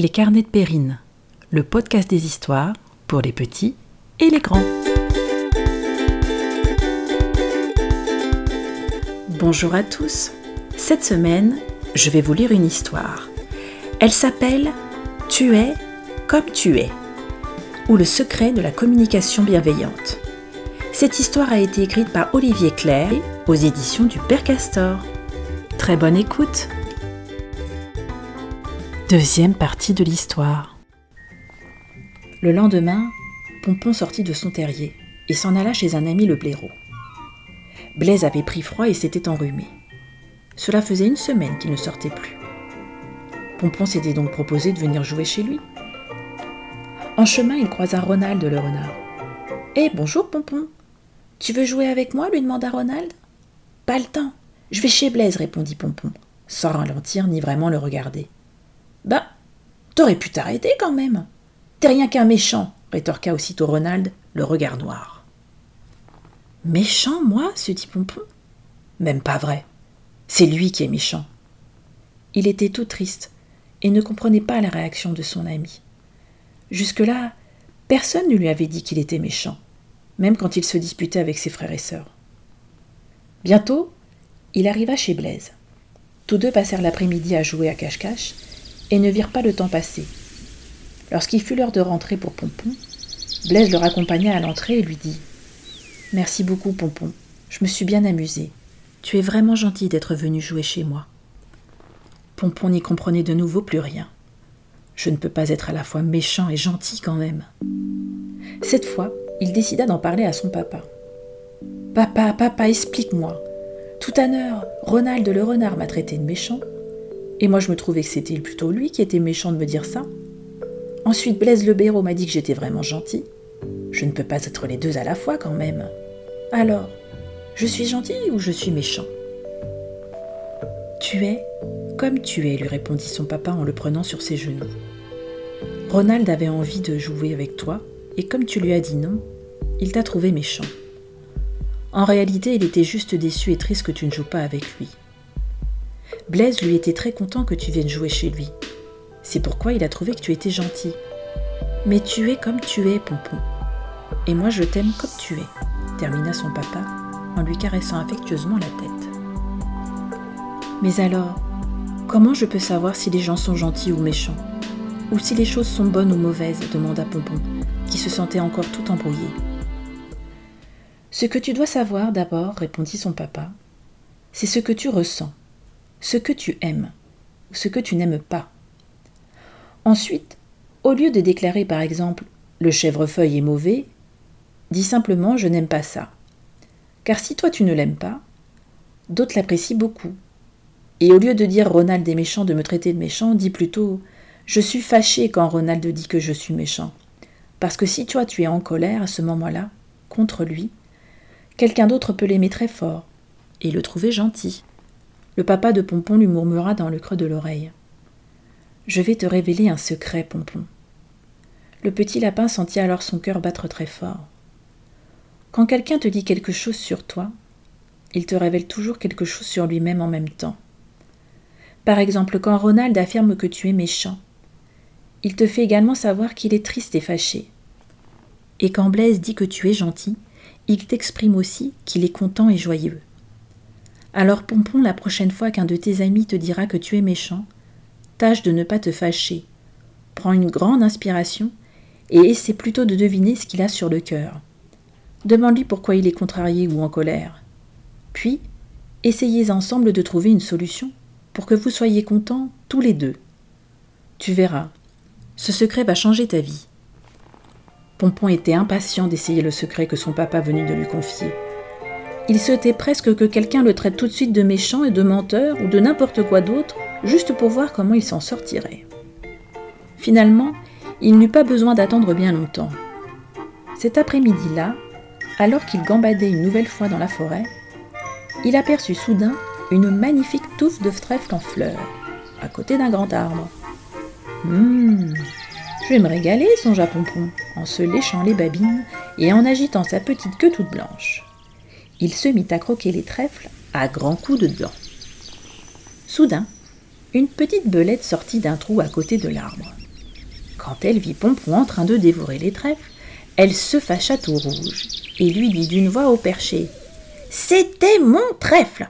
Les carnets de Périne, le podcast des histoires pour les petits et les grands. Bonjour à tous. Cette semaine, je vais vous lire une histoire. Elle s'appelle Tu es comme tu es ou le secret de la communication bienveillante. Cette histoire a été écrite par Olivier Claire aux éditions du Père Castor. Très bonne écoute. Deuxième partie de l'histoire. Le lendemain, Pompon sortit de son terrier et s'en alla chez un ami le blaireau. Blaise avait pris froid et s'était enrhumé. Cela faisait une semaine qu'il ne sortait plus. Pompon s'était donc proposé de venir jouer chez lui. En chemin, il croisa Ronald le renard. Eh, bonjour, Pompon. Tu veux jouer avec moi? lui demanda Ronald. Pas le temps. Je vais chez Blaise, répondit Pompon, sans ralentir ni vraiment le regarder. Bah, t'aurais pu t'arrêter quand même. T'es rien qu'un méchant, rétorqua aussitôt Ronald, le regard noir. Méchant, moi se dit Pompon. Même pas vrai. C'est lui qui est méchant. Il était tout triste et ne comprenait pas la réaction de son ami. Jusque-là, personne ne lui avait dit qu'il était méchant, même quand il se disputait avec ses frères et sœurs. Bientôt, il arriva chez Blaise. Tous deux passèrent l'après-midi à jouer à cache-cache et ne virent pas le temps passer. Lorsqu'il fut l'heure de rentrer pour Pompon, Blaise le raccompagna à l'entrée et lui dit Merci beaucoup, Pompon. Je me suis bien amusé. Tu es vraiment gentil d'être venu jouer chez moi. Pompon n'y comprenait de nouveau plus rien. Je ne peux pas être à la fois méchant et gentil quand même. Cette fois, il décida d'en parler à son papa. Papa, papa, explique-moi. Tout à l'heure, Ronald le renard m'a traité de méchant. Et moi, je me trouvais que c'était plutôt lui qui était méchant de me dire ça. Ensuite, Blaise le Béraud m'a dit que j'étais vraiment gentil. Je ne peux pas être les deux à la fois quand même. Alors, je suis gentil ou je suis méchant? Tu es comme tu es, lui répondit son papa en le prenant sur ses genoux. Ronald avait envie de jouer avec toi, et comme tu lui as dit non, il t'a trouvé méchant. En réalité, il était juste déçu et triste que tu ne joues pas avec lui. Blaise lui était très content que tu viennes jouer chez lui. C'est pourquoi il a trouvé que tu étais gentil. Mais tu es comme tu es, Pompon. Et moi je t'aime comme tu es, termina son papa en lui caressant affectueusement la tête. Mais alors, comment je peux savoir si les gens sont gentils ou méchants? Ou si les choses sont bonnes ou mauvaises? demanda Pompon, qui se sentait encore tout embrouillé. Ce que tu dois savoir d'abord, répondit son papa, c'est ce que tu ressens, ce que tu aimes, ou ce que tu n'aimes pas. Ensuite, au lieu de déclarer par exemple le chèvrefeuille est mauvais, dis simplement je n'aime pas ça. Car si toi tu ne l'aimes pas, d'autres l'apprécient beaucoup. Et au lieu de dire Ronald est méchant de me traiter de méchant, dis plutôt je suis fâché quand Ronald dit que je suis méchant. Parce que si toi tu es en colère à ce moment-là, contre lui, quelqu'un d'autre peut l'aimer très fort et le trouver gentil. Le papa de Pompon lui murmura dans le creux de l'oreille. Je vais te révéler un secret, Pompon. Le petit lapin sentit alors son cœur battre très fort. Quand quelqu'un te dit quelque chose sur toi, il te révèle toujours quelque chose sur lui-même en même temps. Par exemple, quand Ronald affirme que tu es méchant, il te fait également savoir qu'il est triste et fâché. Et quand Blaise dit que tu es gentil, il t'exprime aussi qu'il est content et joyeux. Alors Pompon, la prochaine fois qu'un de tes amis te dira que tu es méchant, tâche de ne pas te fâcher. Prends une grande inspiration et essaie plutôt de deviner ce qu'il a sur le cœur. Demande-lui pourquoi il est contrarié ou en colère. Puis, essayez ensemble de trouver une solution pour que vous soyez contents tous les deux. Tu verras, ce secret va changer ta vie. Pompon était impatient d'essayer le secret que son papa venait de lui confier. Il souhaitait presque que quelqu'un le traite tout de suite de méchant et de menteur ou de n'importe quoi d'autre, juste pour voir comment il s'en sortirait. Finalement, il n'eut pas besoin d'attendre bien longtemps. Cet après-midi-là, alors qu'il gambadait une nouvelle fois dans la forêt, il aperçut soudain une magnifique touffe de trèfle en fleurs, à côté d'un grand arbre. Hum, je vais me régaler, songea Pompon, en se léchant les babines et en agitant sa petite queue toute blanche. Il se mit à croquer les trèfles à grands coups de dents. Soudain, une petite belette sortit d'un trou à côté de l'arbre. Quand elle vit Pompon en train de dévorer les trèfles, elle se fâcha tout rouge et lui dit d'une voix au perché C'était mon trèfle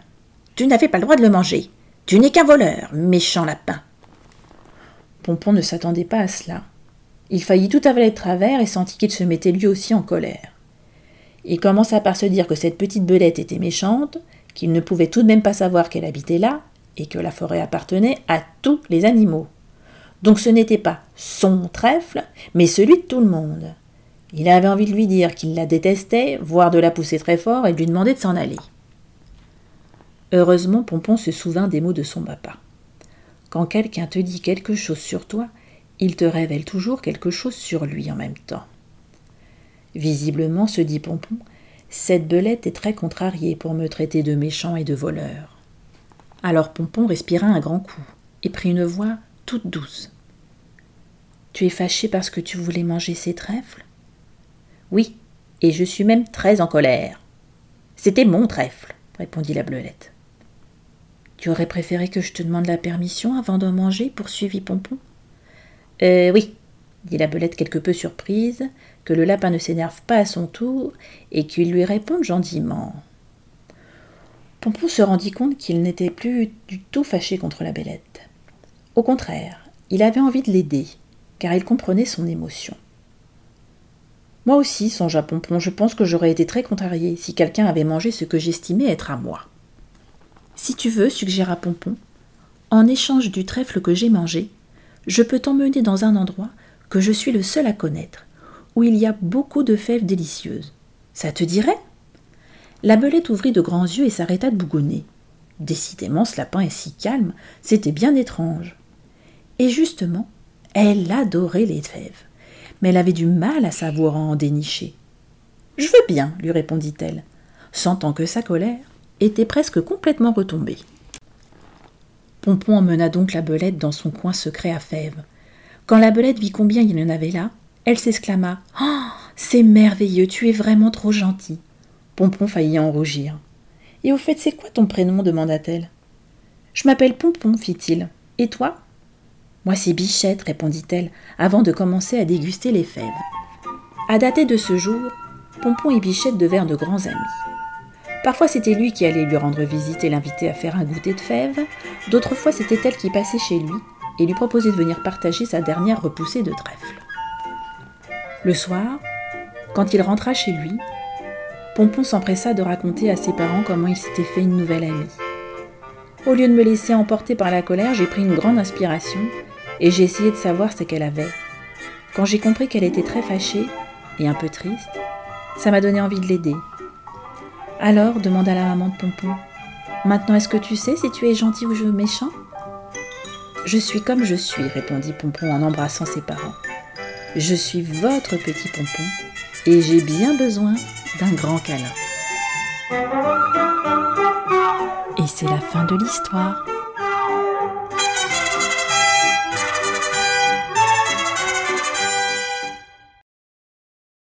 Tu n'avais pas le droit de le manger. Tu n'es qu'un voleur, méchant lapin. Pompon ne s'attendait pas à cela. Il faillit tout avaler de travers et sentit qu'il se mettait lui aussi en colère. Il commença par se dire que cette petite belette était méchante, qu'il ne pouvait tout de même pas savoir qu'elle habitait là, et que la forêt appartenait à tous les animaux. Donc ce n'était pas son trèfle, mais celui de tout le monde. Il avait envie de lui dire qu'il la détestait, voire de la pousser très fort et de lui demander de s'en aller. Heureusement, Pompon se souvint des mots de son papa. Quand quelqu'un te dit quelque chose sur toi, il te révèle toujours quelque chose sur lui en même temps. Visiblement, se dit Pompon, cette belette est très contrariée pour me traiter de méchant et de voleur. Alors Pompon respira un grand coup et prit une voix toute douce. Tu es fâché parce que tu voulais manger ces trèfles? Oui, et je suis même très en colère. C'était mon trèfle, répondit la belette. Tu aurais préféré que je te demande la permission avant de manger? poursuivit Pompon. Euh, oui, dit la belette quelque peu surprise, que le lapin ne s'énerve pas à son tour et qu'il lui réponde gentiment. Pompon se rendit compte qu'il n'était plus du tout fâché contre la belette. Au contraire, il avait envie de l'aider, car il comprenait son émotion. Moi aussi, songea Pompon, je pense que j'aurais été très contrarié si quelqu'un avait mangé ce que j'estimais être à moi. Si tu veux, suggéra Pompon, en échange du trèfle que j'ai mangé, je peux t'emmener dans un endroit que je suis le seul à connaître, où il y a beaucoup de fèves délicieuses. Ça te dirait? La belette ouvrit de grands yeux et s'arrêta de bougonner. Décidément, ce lapin est si calme, c'était bien étrange. Et justement, elle adorait les fèves, mais elle avait du mal à savoir en dénicher. Je veux bien, lui répondit-elle, sentant que sa colère était presque complètement retombée. Pompon emmena donc la belette dans son coin secret à fèves. Quand la belette vit combien il en avait là, elle s'exclama Oh, c'est merveilleux, tu es vraiment trop gentil. Pompon faillit en rougir. Et au fait, c'est quoi ton prénom? demanda-t-elle. Je m'appelle Pompon, fit-il. Et toi Moi, c'est Bichette, répondit-elle, avant de commencer à déguster les fèves. À dater de ce jour, Pompon et Bichette devinrent de grands amis. Parfois c'était lui qui allait lui rendre visite et l'inviter à faire un goûter de fèves, d'autres fois c'était elle qui passait chez lui et lui proposait de venir partager sa dernière repoussée de trèfle. Le soir, quand il rentra chez lui, Pompon s'empressa de raconter à ses parents comment il s'était fait une nouvelle amie. Au lieu de me laisser emporter par la colère, j'ai pris une grande inspiration et j'ai essayé de savoir ce qu'elle avait. Quand j'ai compris qu'elle était très fâchée et un peu triste, ça m'a donné envie de l'aider alors, demanda la maman de Pompon, maintenant est-ce que tu sais si tu es gentil ou méchant? Je suis comme je suis, répondit Pompon en embrassant ses parents. Je suis votre petit Pompon et j'ai bien besoin d'un grand câlin. Et c'est la fin de l'histoire.